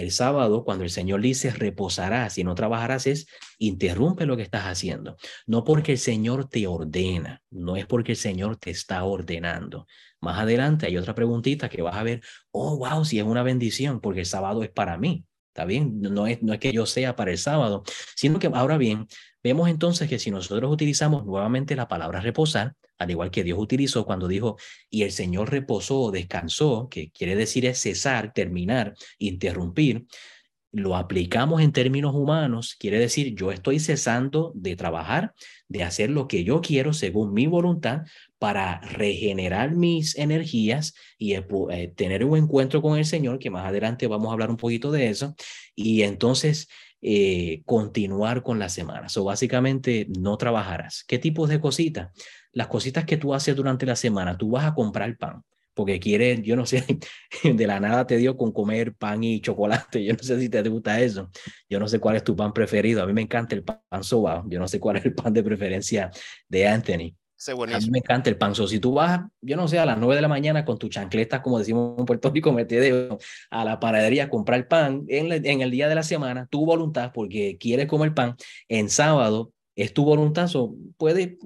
el sábado, cuando el Señor dice reposarás y no trabajarás, es interrumpe lo que estás haciendo. No porque el Señor te ordena, no es porque el Señor te está ordenando. Más adelante hay otra preguntita que vas a ver, oh, wow, si es una bendición, porque el sábado es para mí. ¿Está bien? No es, no es que yo sea para el sábado, sino que ahora bien, vemos entonces que si nosotros utilizamos nuevamente la palabra reposar, al igual que Dios utilizó cuando dijo, y el Señor reposó o descansó, que quiere decir es cesar, terminar, interrumpir, lo aplicamos en términos humanos, quiere decir yo estoy cesando de trabajar, de hacer lo que yo quiero según mi voluntad para regenerar mis energías y eh, tener un encuentro con el Señor, que más adelante vamos a hablar un poquito de eso, y entonces eh, continuar con la semana. So, básicamente no trabajarás. ¿Qué tipos de cositas? Las cositas que tú haces durante la semana, tú vas a comprar pan porque quieres, yo no sé, de la nada te dio con comer pan y chocolate, yo no sé si te gusta eso, yo no sé cuál es tu pan preferido, a mí me encanta el pan sobao, yo no sé cuál es el pan de preferencia de Anthony. A mí me encanta el pan. So, si tú vas, yo no sé, a las 9 de la mañana con tus chancletas, como decimos en Puerto Rico, mete de, a la panadería a comprar pan en, en, el día de la semana, tu voluntad, porque quieres comer pan, en sábado es tu voluntad, so, puedes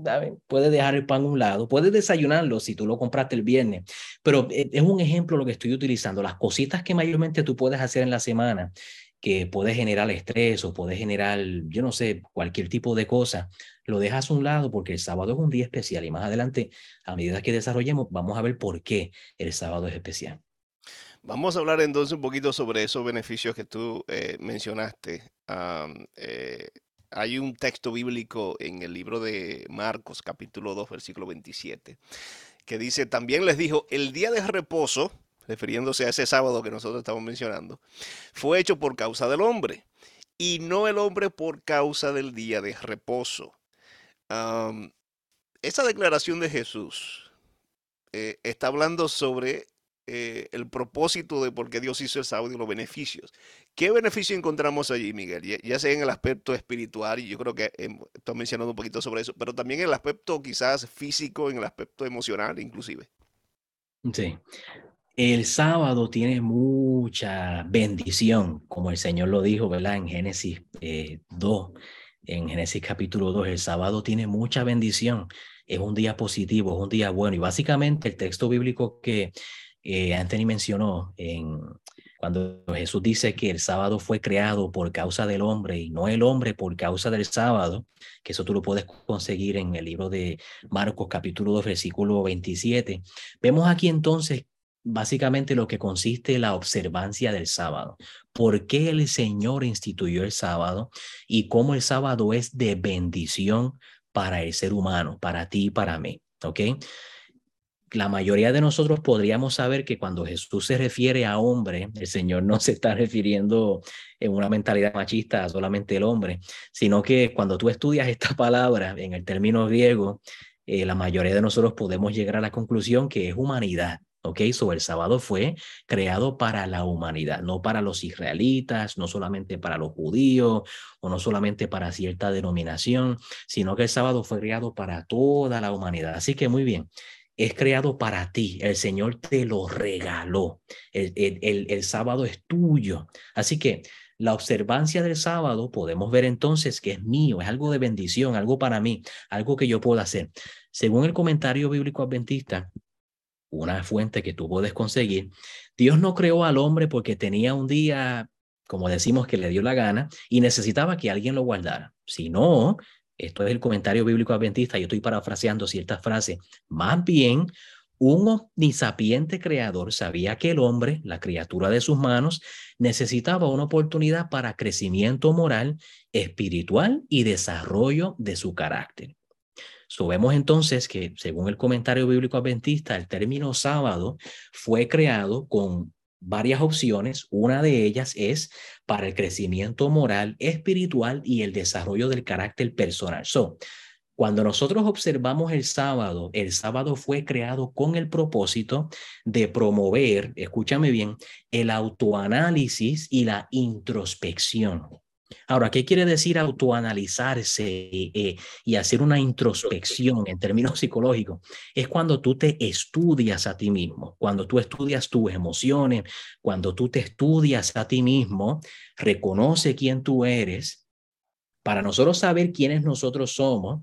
puede dejar el pan a un lado, puedes desayunarlo si tú lo compraste el viernes, pero eh, es un ejemplo lo que estoy utilizando, las cositas que mayormente tú puedes hacer en la semana, que puede generar estrés o puede generar, yo no sé, cualquier tipo de cosa, lo dejas a un lado porque el sábado es un día especial y más adelante, a medida que desarrollemos, vamos a ver por qué el sábado es especial. Vamos a hablar entonces un poquito sobre esos beneficios que tú eh, mencionaste. Eh, hay un texto bíblico en el libro de Marcos, capítulo 2, versículo 27, que dice, también les dijo, el día de reposo, refiriéndose a ese sábado que nosotros estamos mencionando, fue hecho por causa del hombre y no el hombre por causa del día de reposo. Esa declaración de Jesús eh, está hablando sobre eh, el propósito de por qué Dios hizo el sábado y los beneficios. ¿Qué beneficio encontramos allí, Miguel? Ya, sea en el aspecto espiritual, y yo creo que estoy mencionando un poquito sobre eso, pero también en el aspecto quizás físico, en el aspecto emocional inclusive. Sí. El sábado tiene mucha bendición, como el Señor lo dijo, ¿verdad? En Génesis 2, eh, en Génesis capítulo 2, el sábado tiene mucha bendición. Es un día positivo, es un día bueno. Y básicamente el texto bíblico que eh, Anthony mencionó en, cuando Jesús dice que el sábado fue creado por causa del hombre y no el hombre por causa del sábado, que eso tú lo puedes conseguir en el libro de Marcos capítulo 2 versículo 27. Vemos aquí entonces básicamente lo que consiste la observancia del sábado. ¿Por qué el Señor instituyó el sábado y cómo el sábado es de bendición para el ser humano, para ti y para mí? ¿Ok? la mayoría de nosotros podríamos saber que cuando Jesús se refiere a hombre, el Señor no se está refiriendo en una mentalidad machista solamente el hombre, sino que cuando tú estudias esta palabra en el término griego, eh, la mayoría de nosotros podemos llegar a la conclusión que es humanidad. ¿Ok? Sobre el sábado fue creado para la humanidad, no para los israelitas, no solamente para los judíos o no solamente para cierta denominación, sino que el sábado fue creado para toda la humanidad. Así que muy bien, es creado para ti. El Señor te lo regaló. El, el, el, sábado es tuyo. Así que la observancia del sábado podemos ver entonces que es mío, es algo de bendición, algo para mí, algo que yo puedo hacer. Según el comentario bíblico adventista, una fuente que tú puedes conseguir, Dios no creó al hombre porque tenía un día, como decimos, que le dio la gana y necesitaba que alguien lo guardara. Si no, esto es el comentario bíblico adventista, yo estoy parafraseando ciertas frases, más bien un omnisapiente creador sabía que el hombre, la criatura de sus manos, necesitaba una oportunidad para crecimiento moral, espiritual y desarrollo de su carácter. Sabemos entonces que, según el comentario bíblico adventista, el término sábado fue creado con varias opciones. Una de ellas es para el crecimiento moral, espiritual y el desarrollo del carácter personal. So, cuando nosotros observamos el sábado, el sábado fue creado con el propósito de promover, escúchame bien, el autoanálisis y la introspección. Ahora, ¿qué quiere decir autoanalizarse eh, y hacer una introspección en términos psicológicos? Es cuando tú te estudias a ti mismo, cuando tú estudias tus emociones, cuando tú te estudias a ti mismo, reconoce quién tú eres. Para nosotros saber quiénes nosotros somos,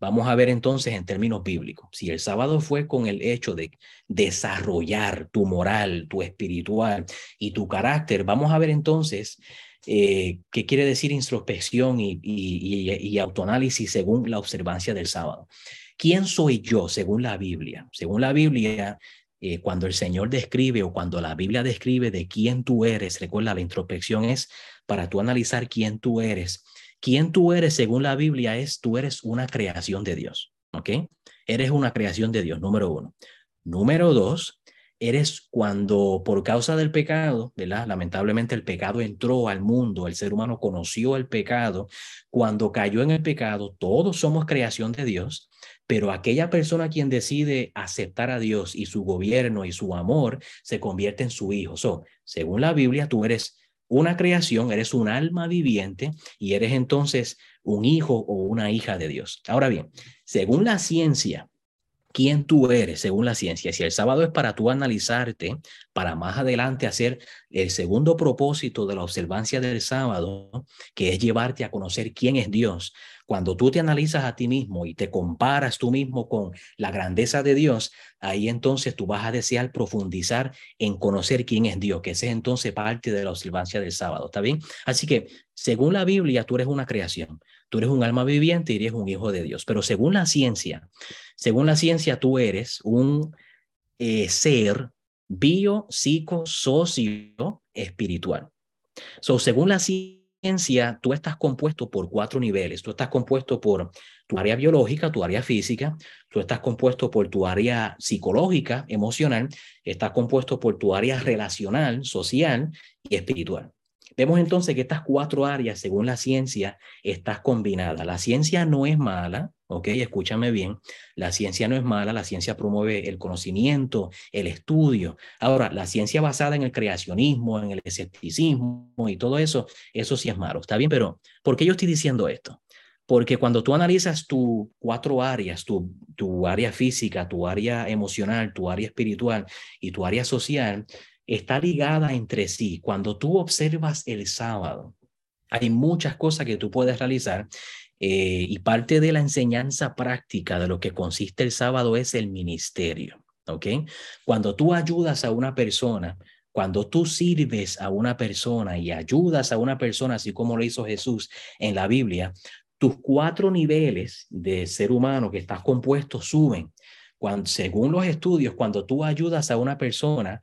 vamos a ver entonces en términos bíblicos. Si el sábado fue con el hecho de desarrollar tu moral, tu espiritual y tu carácter, vamos a ver entonces eh, qué quiere decir introspección y, y, autoanálisis según la observancia del sábado. ¿Quién soy yo según la Biblia? Según la Biblia, eh, cuando el Señor describe o cuando la Biblia describe de quién tú eres, recuerda, la introspección es para tú analizar quién tú eres. Quién tú eres según la Biblia es, tú eres una creación de Dios, ¿ok? Eres una creación de Dios, número uno. Número dos, eres cuando por causa del pecado, ¿verdad? Lamentablemente el pecado entró al mundo, el ser humano conoció el pecado. Cuando cayó en el pecado, todos somos creación de Dios, pero aquella persona quien decide aceptar a Dios y su gobierno y su amor se convierte en su hijo. So, según la Biblia, tú eres una creación, eres un alma viviente y eres entonces un hijo o una hija de Dios. Ahora bien, según la ciencia, quién tú eres según la ciencia. Si el sábado es para tú analizarte, para más adelante hacer el segundo propósito de la observancia del sábado, que es llevarte a conocer quién es Dios. Cuando tú te analizas a ti mismo y te comparas tú mismo con la grandeza de Dios, ahí entonces tú vas a desear profundizar en conocer quién es Dios, que ese es entonces parte de la observancia del sábado, ¿está bien? Así que, según la Biblia, tú eres una creación. Tú eres un alma viviente y eres un hijo de Dios. Pero según la ciencia, según la ciencia, tú eres un eh, ser bio, psico, socio, espiritual. So, según la ciencia, tú estás compuesto por cuatro niveles. Tú estás compuesto por tu área biológica, tu área física, tú estás compuesto por tu área psicológica, emocional, estás compuesto por tu área relacional, social y espiritual. Vemos entonces que estas cuatro áreas, según la ciencia, están combinadas. La ciencia no es mala, ¿ok? Escúchame bien, la ciencia no es mala, la ciencia promueve el conocimiento, el estudio. Ahora, la ciencia basada en el creacionismo, en el escepticismo y todo eso, eso sí es malo, ¿está bien? Pero, ¿por qué yo estoy diciendo esto? Porque cuando tú analizas tus cuatro áreas, tu, tu área física, tu área emocional, tu área espiritual y tu área social, está ligada entre sí. Cuando tú observas el sábado, hay muchas cosas que tú puedes realizar eh, y parte de la enseñanza práctica de lo que consiste el sábado es el ministerio. ¿Ok? Cuando tú ayudas a una persona, cuando tú sirves a una persona y ayudas a una persona, así como lo hizo Jesús en la Biblia, tus cuatro niveles de ser humano que estás compuesto suben. Cuando, según los estudios, cuando tú ayudas a una persona,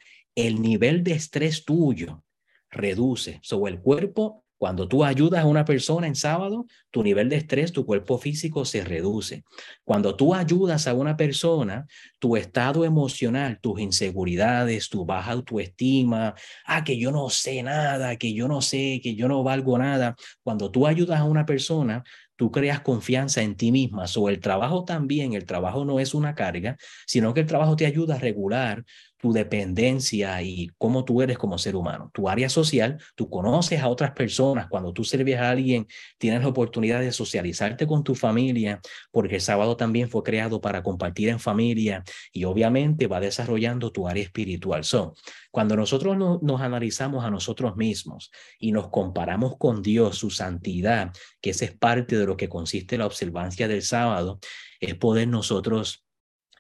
el nivel de estrés tuyo reduce. Sobre el cuerpo cuando tú ayudas a una persona en sábado, tu nivel de estrés, tu cuerpo físico se reduce. Cuando tú ayudas a una persona, tu estado emocional, tus inseguridades, tu baja autoestima, ah, que yo no sé nada, que yo no sé, que yo no valgo nada. Cuando tú ayudas a una persona, tú creas confianza en ti misma. Sobre el trabajo también, el trabajo no es una carga, sino que el trabajo te ayuda a regular tu dependencia y cómo tú eres como ser humano. Tu área social, tú conoces a otras personas. Cuando tú sirves a alguien, tienes la oportunidad de socializarte con tu familia, porque el sábado también fue creado para compartir en familia y obviamente va desarrollando tu área espiritual. So, cuando nosotros nos analizamos a nosotros mismos y nos comparamos con Dios, su santidad, que esa es parte de lo que consiste la observancia del sábado, es poder nosotros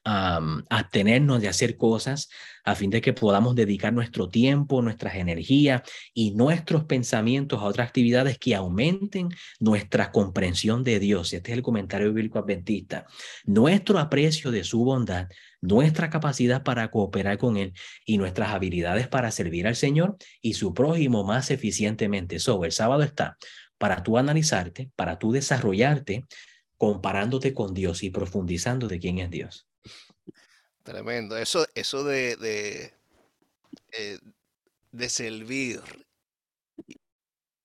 um, abstenernos de hacer cosas a fin de que podamos dedicar nuestro tiempo, nuestras energías y nuestros pensamientos a otras actividades que aumenten nuestra comprensión de Dios. Este es el comentario bíblico adventista. Nuestro aprecio de su bondad, nuestra capacidad para cooperar con Él y nuestras habilidades para servir al Señor y su prójimo más eficientemente. So, el sábado está para tú analizarte, para tú desarrollarte, comparándote con Dios y profundizando de quién es Dios. Tremendo. Eso, eso de, de, eh, de servir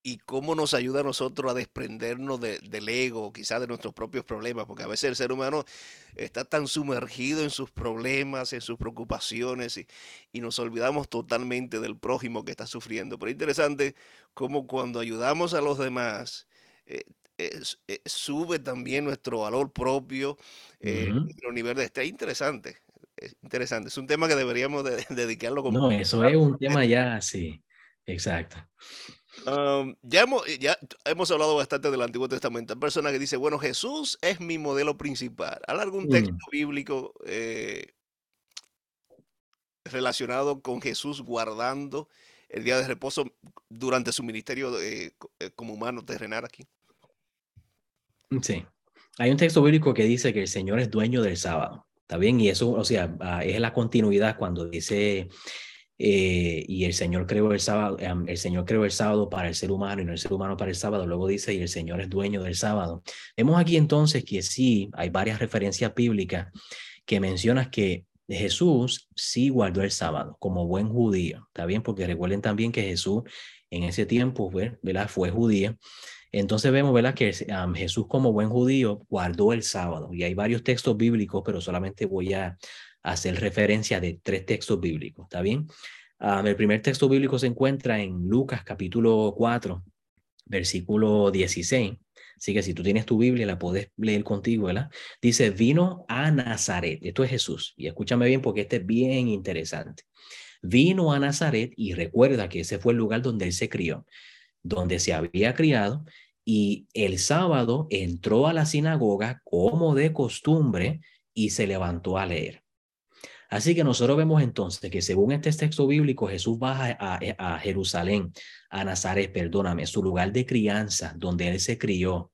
y cómo nos ayuda a nosotros a desprendernos del ego, quizás de nuestros propios problemas, porque a veces el ser humano está tan sumergido en sus problemas, en sus preocupaciones, y, y nos olvidamos totalmente del prójimo que está sufriendo. Pero es interesante cómo cuando ayudamos a los demás, eh, eh, sube también nuestro valor propio, nuestro nivel de estrés. Interesante es interesante. Es un tema que deberíamos de, dedicarlo como... No, eso es un tema ya, sí, exacto. ya, hemos, ya hemos hablado bastante del Antiguo Testamento. Hay personas que dicen, bueno, Jesús es mi modelo principal. ¿Hay algún texto mm. bíblico eh, relacionado con Jesús guardando el día de reposo durante su ministerio eh, como humano terrenal aquí? Sí. Hay un texto bíblico que dice que el Señor es dueño del sábado. ¿Está bien? Y eso, o sea, ah, es la continuidad cuando dice, eh, y el Señor creó el sábado, el Señor creó el sábado para el ser humano y no el ser humano para el sábado. Luego dice, y el Señor es dueño del sábado. Vemos aquí entonces que sí, hay varias referencias bíblicas que mencionan que Jesús sí guardó el sábado como buen judío. ¿Está bien? Porque recuerden también que Jesús en ese tiempo, ¿verdad? Fue judío. Entonces vemos, ¿verdad? Que Jesús como buen judío guardó el sábado y hay varios textos bíblicos, pero solamente voy a hacer referencia de tres textos bíblicos, ¿está bien? el primer texto bíblico se encuentra en Lucas capítulo 4, versículo 16. Así que si tú tienes tu Biblia, la puedes leer contigo, ¿verdad? Dice, vino a Nazaret. Esto es Jesús. Y escúchame bien porque este es bien interesante. Vino a Nazaret y recuerda que ese fue el lugar donde él se crió, donde se había criado y el sábado entró a la sinagoga como de costumbre y se levantó a leer. Así que nosotros vemos entonces que según este texto bíblico, Jesús baja a, Jerusalén, a Nazaret, perdóname, su lugar de crianza, donde él se crió.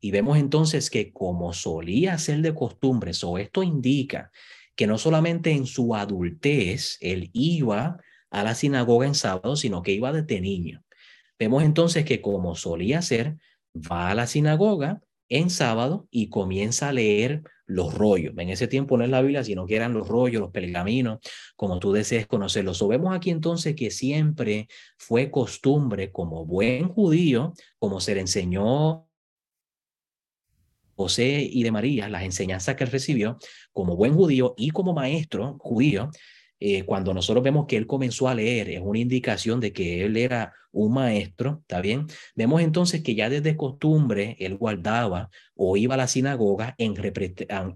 Y vemos entonces que como solía ser de costumbre, so esto indica que no solamente en su adultez él iba a la sinagoga en sábado, sino que iba desde niño. Vemos entonces que como solía ser, va a la sinagoga en sábado y comienza a leer los rollos. En ese tiempo no es la Biblia, sino que eran los rollos, los pergaminos, como tú desees conocerlos. O vemos aquí entonces que siempre fue costumbre como buen judío, como se le enseñó José y de María, las enseñanzas que él recibió como buen judío y como maestro judío, eh, cuando nosotros vemos que él comenzó a leer, es una indicación de que él era un maestro, ¿está bien? Vemos entonces que ya desde costumbre él guardaba o iba a la sinagoga en,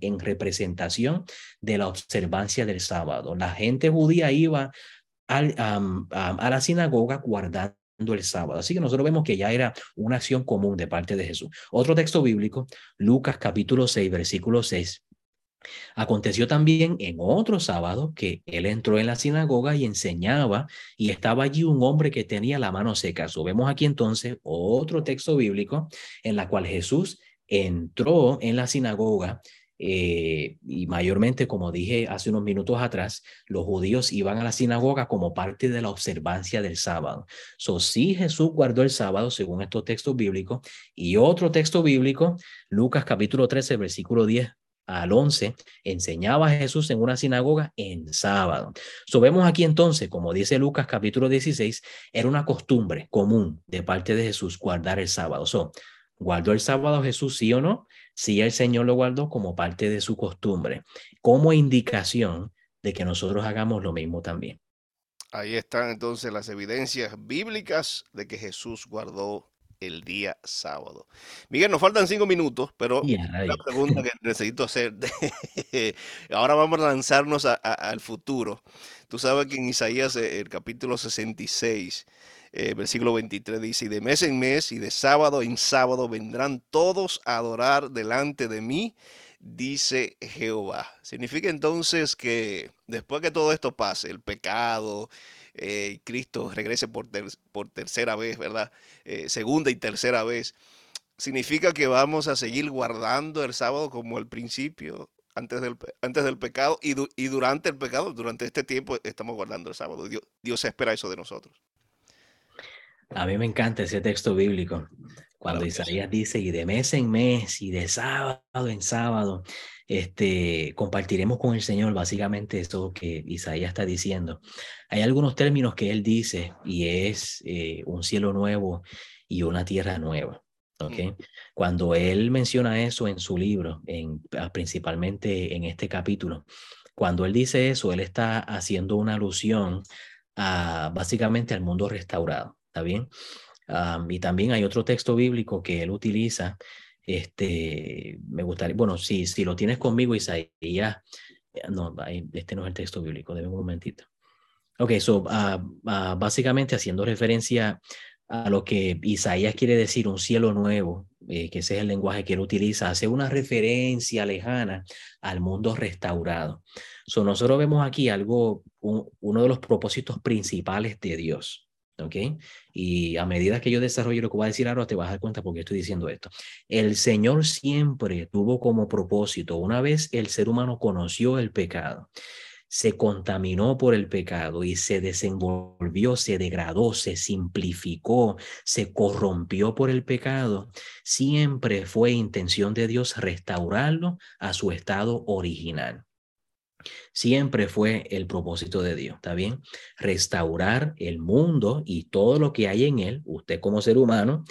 en representación de la observancia del sábado. La gente judía iba al, a la sinagoga guardando el sábado. Así que nosotros vemos que ya era una acción común de parte de Jesús. Otro texto bíblico, Lucas capítulo 6, versículo 6, Aconteció también en otro sábado que él entró en la sinagoga y enseñaba y estaba allí un hombre que tenía la mano seca. So, vemos aquí entonces otro texto bíblico en la cual Jesús entró en la sinagoga eh, y mayormente, como dije hace unos minutos atrás, los judíos iban a la sinagoga como parte de la observancia del sábado. So, sí, Jesús guardó el sábado según estos textos bíblicos. Y otro texto bíblico, Lucas capítulo 13, versículo 10, al 11, enseñaba a Jesús en una sinagoga en sábado. So, vemos aquí entonces, como dice Lucas capítulo 16, era una costumbre común de parte de Jesús guardar el sábado. So, ¿Guardó el sábado Jesús, sí o no? Sí, el Señor lo guardó como parte de su costumbre, como indicación de que nosotros hagamos lo mismo también. Ahí están entonces las evidencias bíblicas de que Jesús guardó el día sábado. Miguel, nos faltan cinco minutos, pero la pregunta que necesito hacer, ahora vamos a lanzarnos al futuro. Tú sabes que en Isaías, eh, el capítulo 66, eh, versículo 23 dice, y de mes en mes y de sábado en sábado vendrán todos a adorar delante de mí, dice Jehová. Significa entonces que después que todo esto pase, el pecado, eh, Cristo regrese por, por tercera vez, ¿verdad? Eh, segunda y tercera vez, significa que vamos a seguir guardando el sábado como al principio, antes del, antes del pecado y, y durante el pecado, durante este tiempo estamos guardando el sábado. Dios, Dios espera eso de nosotros. A mí me encanta ese texto bíblico, cuando Isaías dice, y de mes en mes, y de sábado en sábado, este, compartiremos con el Señor básicamente eso que Isaías está diciendo. Hay algunos términos que él dice y es eh, un cielo nuevo y una tierra nueva. ¿okay? Cuando él menciona eso en su libro, en, ah, principalmente en este capítulo, cuando él dice eso, él está haciendo una alusión a básicamente al mundo restaurado. ¿Está bien? y también hay otro texto bíblico que él utiliza este, me gustaría, bueno, si, si lo tienes conmigo, Isaías, eh, no, este no es el texto bíblico, debe un momentito. Ok, so, uh, básicamente haciendo referencia a lo que Isaías quiere decir, un cielo nuevo, eh, que ese es el lenguaje que él utiliza, hace una referencia lejana al mundo restaurado. So, nosotros vemos aquí algo, uno de los propósitos principales de Dios. ¿Ok? Y a medida que yo desarrollo lo que voy a decir ahora, te vas a dar cuenta por qué estoy diciendo esto. El Señor siempre tuvo como propósito, una vez el ser humano conoció el pecado, se contaminó por el pecado y se desenvolvió, se degradó, se simplificó, se corrompió por el pecado, siempre fue intención de Dios restaurarlo a su estado original. Siempre fue el propósito de Dios, ¿está bien? Restaurar el mundo y todo lo que hay en él, usted como ser humano,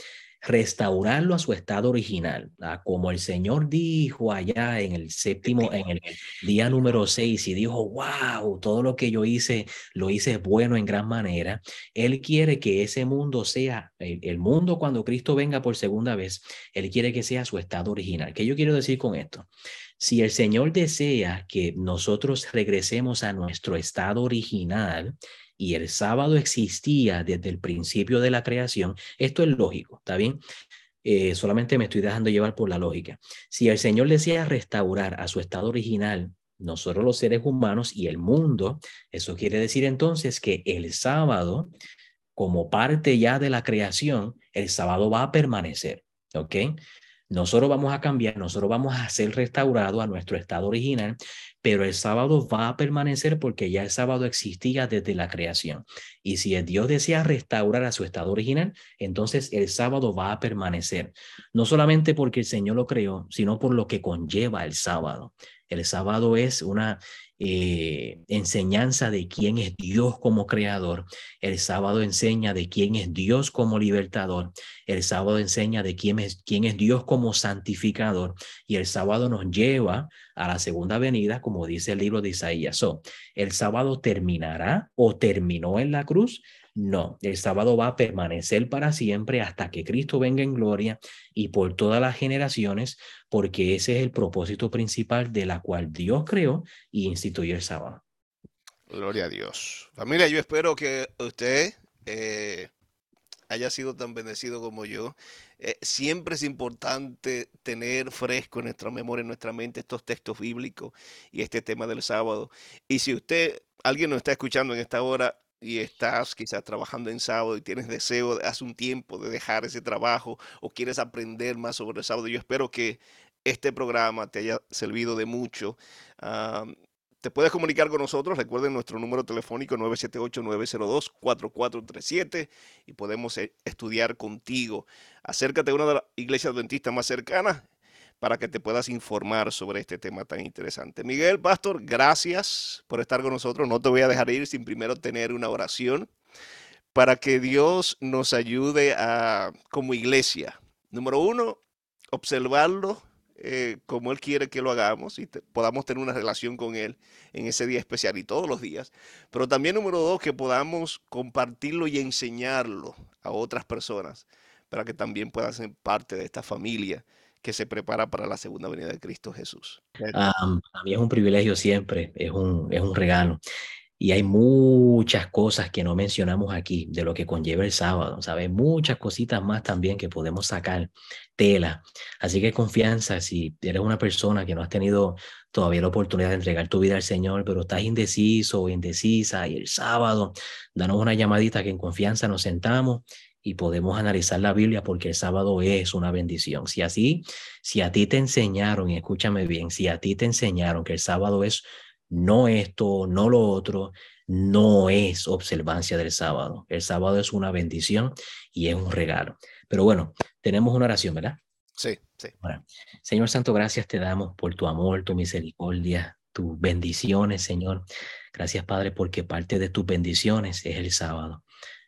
restaurarlo a su estado original, como el Señor dijo allá en el séptimo, en el día número seis, y dijo, wow, todo lo que yo hice, lo hice bueno en gran manera. Él quiere que ese mundo sea, el, el mundo cuando Cristo venga por segunda vez, Él quiere que sea su estado original. ¿Qué yo quiero decir con esto? Si el Señor desea que nosotros regresemos a nuestro estado original y el sábado existía desde el principio de la creación, esto es lógico, ¿está bien? Eh, solamente me estoy dejando llevar por la lógica. Si el Señor desea restaurar a su estado original, nosotros los seres humanos y el mundo, eso quiere decir entonces que el sábado, como parte ya de la creación, el sábado va a permanecer, ¿ok? Nosotros vamos a cambiar, nosotros vamos a ser restaurados a nuestro estado original, pero el sábado va a permanecer porque ya el sábado existía desde la creación. Y si el Dios desea restaurar a su estado original, entonces el sábado va a permanecer. No solamente porque el Señor lo creó, sino por lo que conlleva el sábado. El sábado es una eh, enseñanza de quién es Dios como creador. El sábado enseña de quién es Dios como libertador. El sábado enseña de quién es, quién es Dios como santificador. Y el sábado nos lleva a la segunda venida, como dice el libro de Isaías. el sábado terminará o terminó en la cruz no, el sábado va a permanecer para siempre hasta que Cristo venga en gloria y por todas las generaciones, porque ese es el propósito principal de la cual Dios creó y instituyó el sábado. Gloria a Dios. Familia, yo espero que usted eh, haya sido tan bendecido como yo. Eh, siempre es importante tener fresco en nuestra memoria, en nuestra mente estos textos bíblicos y este tema del sábado. Y si usted, alguien nos está escuchando en esta hora, y estás quizás trabajando en sábado y tienes deseo hace un tiempo de dejar ese trabajo o quieres aprender más sobre el sábado, yo espero que este programa te haya servido de mucho. te puedes comunicar con nosotros, recuerden nuestro número telefónico 978-902-4437 y podemos eh, estudiar contigo. Acércate a una de las iglesias adventistas más cercanas para que te puedas informar sobre este tema tan interesante. Miguel, Pastor, gracias por estar con nosotros. No te voy a dejar ir sin primero tener una oración para que Dios nos ayude a, como iglesia, número uno, observarlo eh, como Él quiere que lo hagamos y podamos tener una relación con Él en ese día especial y todos los días. Pero también número dos, que podamos compartirlo y enseñarlo a otras personas para que también puedan ser parte de esta familia que se prepara para la segunda venida de Cristo Jesús. a mí es un privilegio siempre, es un, es un regalo. Y hay muchas cosas que no mencionamos aquí de lo que conlleva el sábado, ¿sabes? Muchas cositas más también que podemos sacar tela. Así que confianza, si eres una persona que no has tenido todavía la oportunidad de entregar tu vida al Señor, pero estás indeciso o indecisa y el sábado, danos una llamadita que en confianza nos sentamos y podemos analizar la Biblia porque el sábado es una bendición. Si así, si a ti te enseñaron, y escúchame bien, si a ti te enseñaron que el sábado es no esto, no lo otro, no es observancia del sábado. El sábado es una bendición y es un regalo. Pero bueno, tenemos una oración, ¿verdad? Sí, sí. Señor Santo, gracias te damos por tu amor, tu misericordia, tus bendiciones, Señor. Gracias, Padre, porque parte de tus bendiciones es el sábado.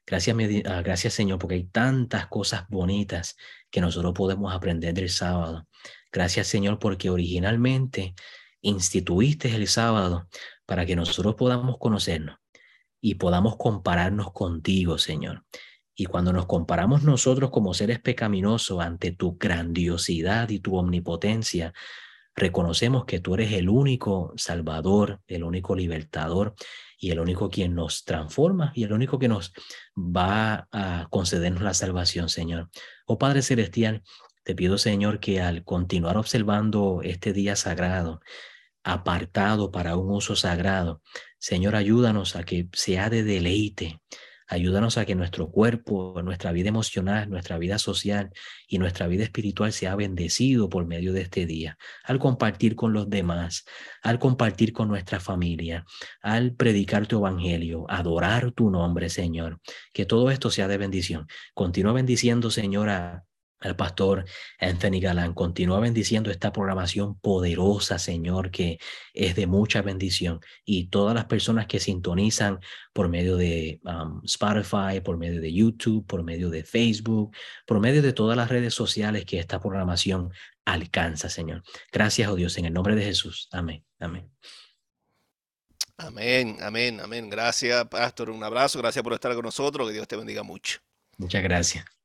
Gracias, ah, gracias Señor, porque hay tantas cosas bonitas que nosotros podemos aprender del sábado. Gracias Señor, porque originalmente instituiste el sábado para que nosotros podamos conocernos y podamos compararnos contigo, Señor. Y cuando nos comparamos nosotros como seres pecaminosos ante tu grandiosidad y tu omnipotencia, reconocemos que tú eres el único Salvador, el único libertador y el único quien nos transforma y el único que nos va a concedernos la salvación, Señor. Oh Padre Celestial, te pido, Señor, que al continuar observando este día sagrado, apartado para un uso sagrado, Señor, ayúdanos a que sea de deleite, Ayúdanos a que nuestro cuerpo, nuestra vida emocional, nuestra vida social y nuestra vida espiritual sea bendecido por medio de este día, al compartir con los demás, al compartir con nuestra familia, al predicar tu evangelio, adorar tu nombre, Señor. Que todo esto sea de bendición. Continúa bendiciendo, Señor, a al pastor Anthony Galán. Continúa bendiciendo esta programación poderosa, Señor, que es de mucha bendición. Y todas las personas que sintonizan por medio de um, Spotify, por medio de YouTube, por medio de Facebook, por medio de todas las redes sociales que esta programación alcanza, Señor. Gracias, oh Dios, en el nombre de Jesús. Amén. Amén. Amén, amén, amén. Gracias, pastor. Un abrazo. Gracias por estar con nosotros. Que Dios te bendiga mucho. Muchas gracias.